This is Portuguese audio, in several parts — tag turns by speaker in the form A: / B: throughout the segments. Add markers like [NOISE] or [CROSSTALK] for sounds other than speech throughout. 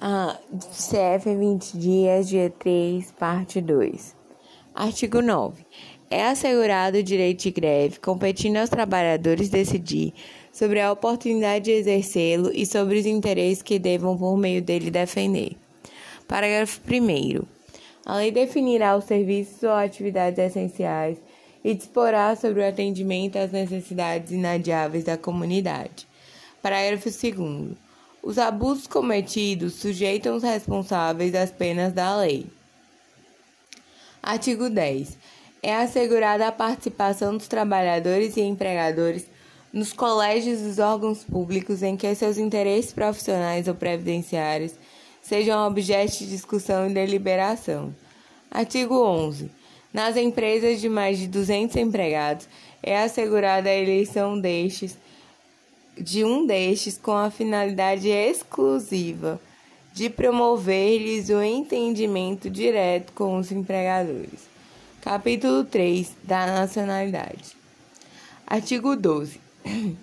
A: Ah, CF 20 dias, dia 3, parte 2. Artigo 9. É assegurado o direito de greve, competindo aos trabalhadores decidir sobre a oportunidade de exercê-lo e sobre os interesses que devam, por meio dele, defender. Parágrafo 1. A lei definirá os serviços ou atividades essenciais e disporá sobre o atendimento às necessidades inadiáveis da comunidade. Parágrafo 2. Os abusos cometidos sujeitam os responsáveis às penas da lei. Artigo 10. É assegurada a participação dos trabalhadores e empregadores nos colégios dos órgãos públicos em que seus interesses profissionais ou previdenciários sejam objeto de discussão e deliberação. Artigo 11. Nas empresas de mais de 200 empregados, é assegurada a eleição destes de um destes com a finalidade exclusiva de promover-lhes o entendimento direto com os empregadores. Capítulo 3 da Nacionalidade. Artigo 12. [CLEARS THROAT]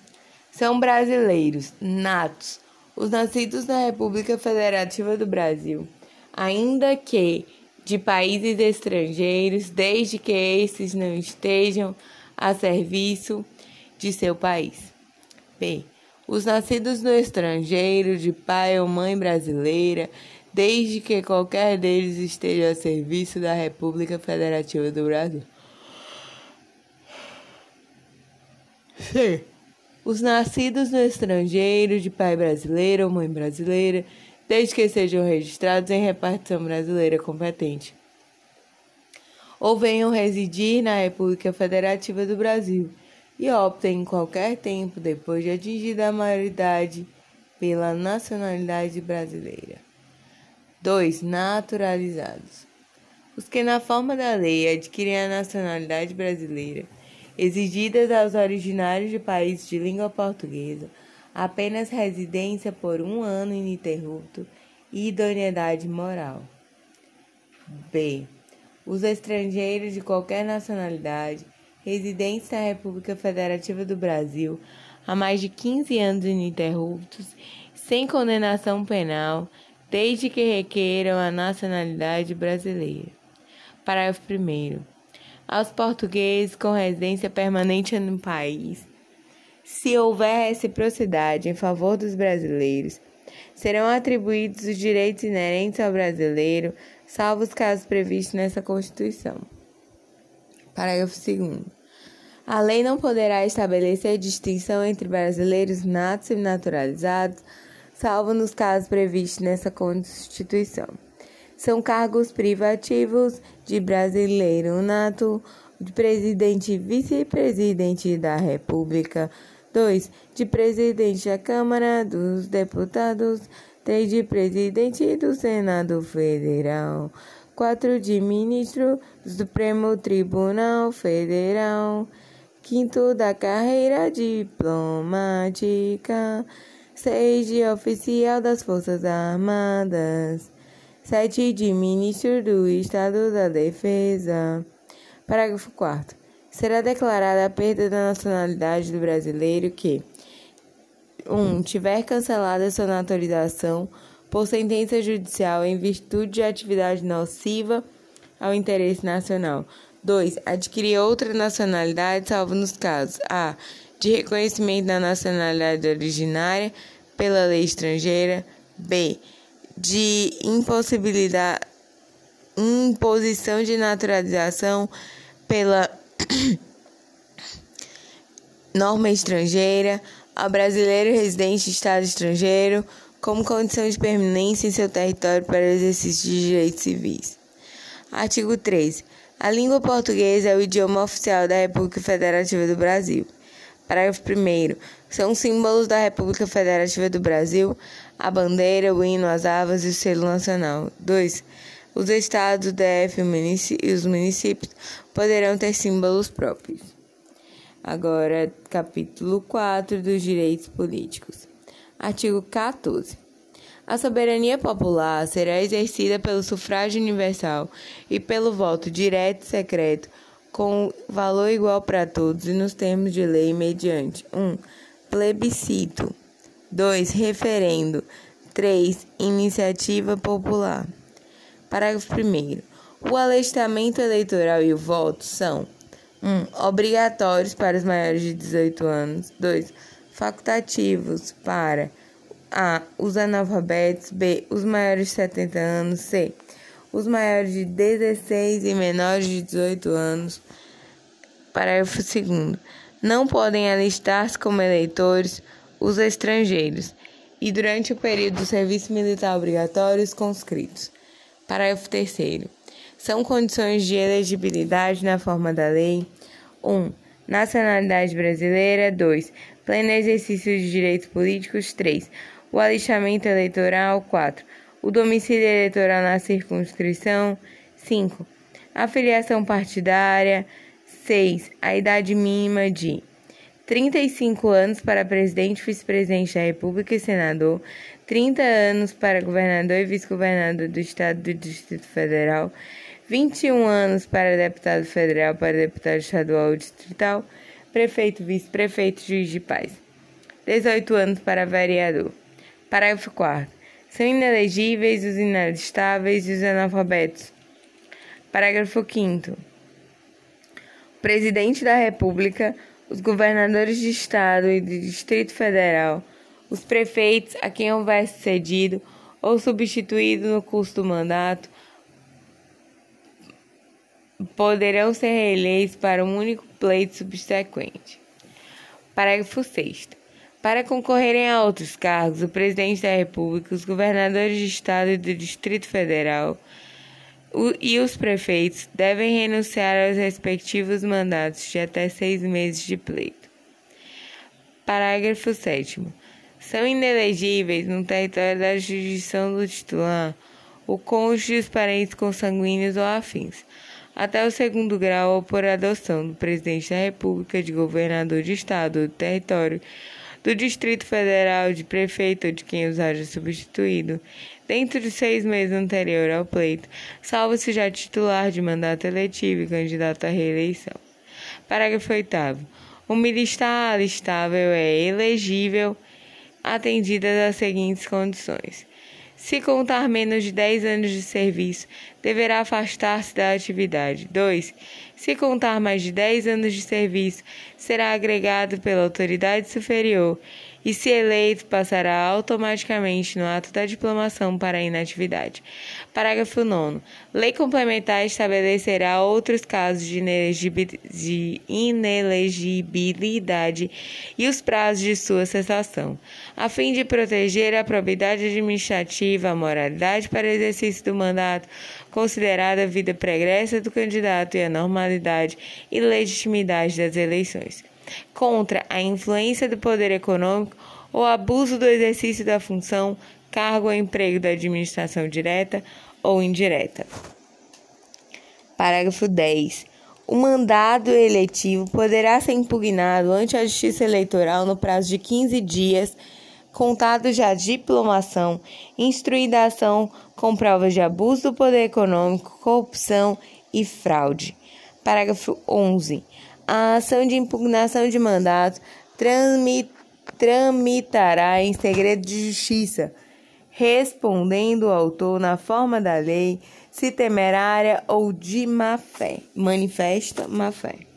A: São brasileiros natos os nascidos na República Federativa do Brasil, ainda que de países estrangeiros, desde que esses não estejam a serviço de seu país. B. Os nascidos no estrangeiro, de pai ou mãe brasileira, desde que qualquer deles esteja a serviço da República Federativa do Brasil. C. Os nascidos no estrangeiro, de pai brasileiro ou mãe brasileira, desde que sejam registrados em repartição brasileira competente, ou venham residir na República Federativa do Brasil e optem em qualquer tempo depois de atingida a maioridade pela nacionalidade brasileira. 2. Naturalizados. Os que, na forma da lei, adquirem a nacionalidade brasileira, exigidas aos originários de países de língua portuguesa, apenas residência por um ano ininterrupto e idoneidade moral. B. Os estrangeiros de qualquer nacionalidade residentes na República Federativa do Brasil há mais de 15 anos ininterruptos, sem condenação penal, desde que requeram a nacionalidade brasileira. Parágrafo 1. Aos portugueses com residência permanente no país, se houver reciprocidade em favor dos brasileiros, serão atribuídos os direitos inerentes ao brasileiro, salvo os casos previstos nessa Constituição. Parágrafo 2. A lei não poderá estabelecer distinção entre brasileiros natos e naturalizados, salvo nos casos previstos nessa Constituição. São cargos privativos de brasileiro nato, de presidente e vice-presidente da República. 2. De presidente da Câmara dos Deputados. 3. De presidente do Senado Federal. 4 de ministro do Supremo Tribunal Federal, quinto da carreira diplomática, 6 de oficial das Forças Armadas, 7 de ministro do Estado da Defesa. Parágrafo 4 Será declarada a perda da nacionalidade do brasileiro que 1. Um, tiver cancelada sua naturalização por sentença judicial em virtude de atividade nociva ao interesse nacional. 2. Adquirir outra nacionalidade, salvo nos casos a. de reconhecimento da nacionalidade originária pela lei estrangeira, b. de impossibilidade imposição de naturalização pela [COUGHS] norma estrangeira ao brasileiro residente de estado estrangeiro como condição de permanência em seu território para o exercício de direitos civis. Artigo 3. A língua portuguesa é o idioma oficial da República Federativa do Brasil. Parágrafo 1. São símbolos da República Federativa do Brasil a bandeira, o hino, as armas e o selo nacional. 2. Os estados, o DF e os municípios poderão ter símbolos próprios. Agora, capítulo 4 dos direitos políticos. Artigo 14. A soberania popular será exercida pelo sufrágio universal e pelo voto direto e secreto, com valor igual para todos e nos termos de lei mediante 1. Um, plebiscito 2. Referendo 3. Iniciativa popular. Parágrafo 1. O alistamento eleitoral e o voto são 1. Um, obrigatórios para os maiores de 18 anos. 2. Facultativos para A. Os analfabetos. B. Os maiores de 70 anos. C. Os maiores de 16 e menores de 18 anos. Parágrafo 2. Não podem alistar-se como eleitores os estrangeiros e durante o período do serviço militar obrigatório os conscritos. Parágrafo 3 São condições de elegibilidade na forma da lei 1. Um, nacionalidade brasileira 2. Pleno exercício de direitos políticos 3. O alistamento eleitoral 4. O domicílio eleitoral na circunscrição 5. A filiação partidária 6. A idade mínima de 35 anos para presidente, vice-presidente da República e senador, 30 anos para governador e vice-governador do Estado do Distrito Federal, 21 anos para deputado federal, para deputado estadual ou distrital, prefeito, vice-prefeito, juiz de paz, 18 anos para vereador. Parágrafo 4. São inelegíveis os inalistáveis e os analfabetos. Parágrafo 5. O presidente da República os governadores de Estado e de Distrito Federal, os prefeitos a quem houver cedido ou substituído no curso do mandato, poderão ser reeleitos para um único pleito subsequente. Parágrafo 6. Para concorrerem a outros cargos, o presidente da República, os governadores de Estado e do Distrito Federal, e os prefeitos devem renunciar aos respectivos mandatos de até seis meses de pleito. Parágrafo 7. São inelegíveis no território da jurisdição do titular o cônjuge, os parentes consanguíneos ou afins, até o segundo grau ou por adoção do presidente da República, de governador de estado ou território, do Distrito Federal, de prefeito ou de quem os haja substituído, dentro de seis meses anterior ao pleito, salvo se já titular de mandato eletivo e candidato à reeleição. Parágrafo 8 O militar alistável é elegível atendidas as seguintes condições. Se contar menos de 10 anos de serviço, deverá afastar-se da atividade. 2. Se contar mais de 10 anos de serviço, será agregado pela autoridade superior e, se eleito, passará automaticamente no ato da diplomação para a inatividade. Parágrafo 9. Lei complementar estabelecerá outros casos de inelegibilidade e os prazos de sua cessação, a fim de proteger a probidade administrativa, a moralidade para exercício do mandato, considerada a vida pregressa do candidato e a normalidade e legitimidade das eleições contra a influência do poder econômico ou abuso do exercício da função, cargo ou emprego da administração direta ou indireta. Parágrafo 10. O mandado eletivo poderá ser impugnado ante a Justiça Eleitoral no prazo de 15 dias, contado já diplomação, instruída a ação com provas de abuso do poder econômico, corrupção e fraude. Parágrafo 11 a ação de impugnação de mandato tramitará em segredo de justiça, respondendo o autor na forma da lei, se temerária ou de má fé, manifesta má fé.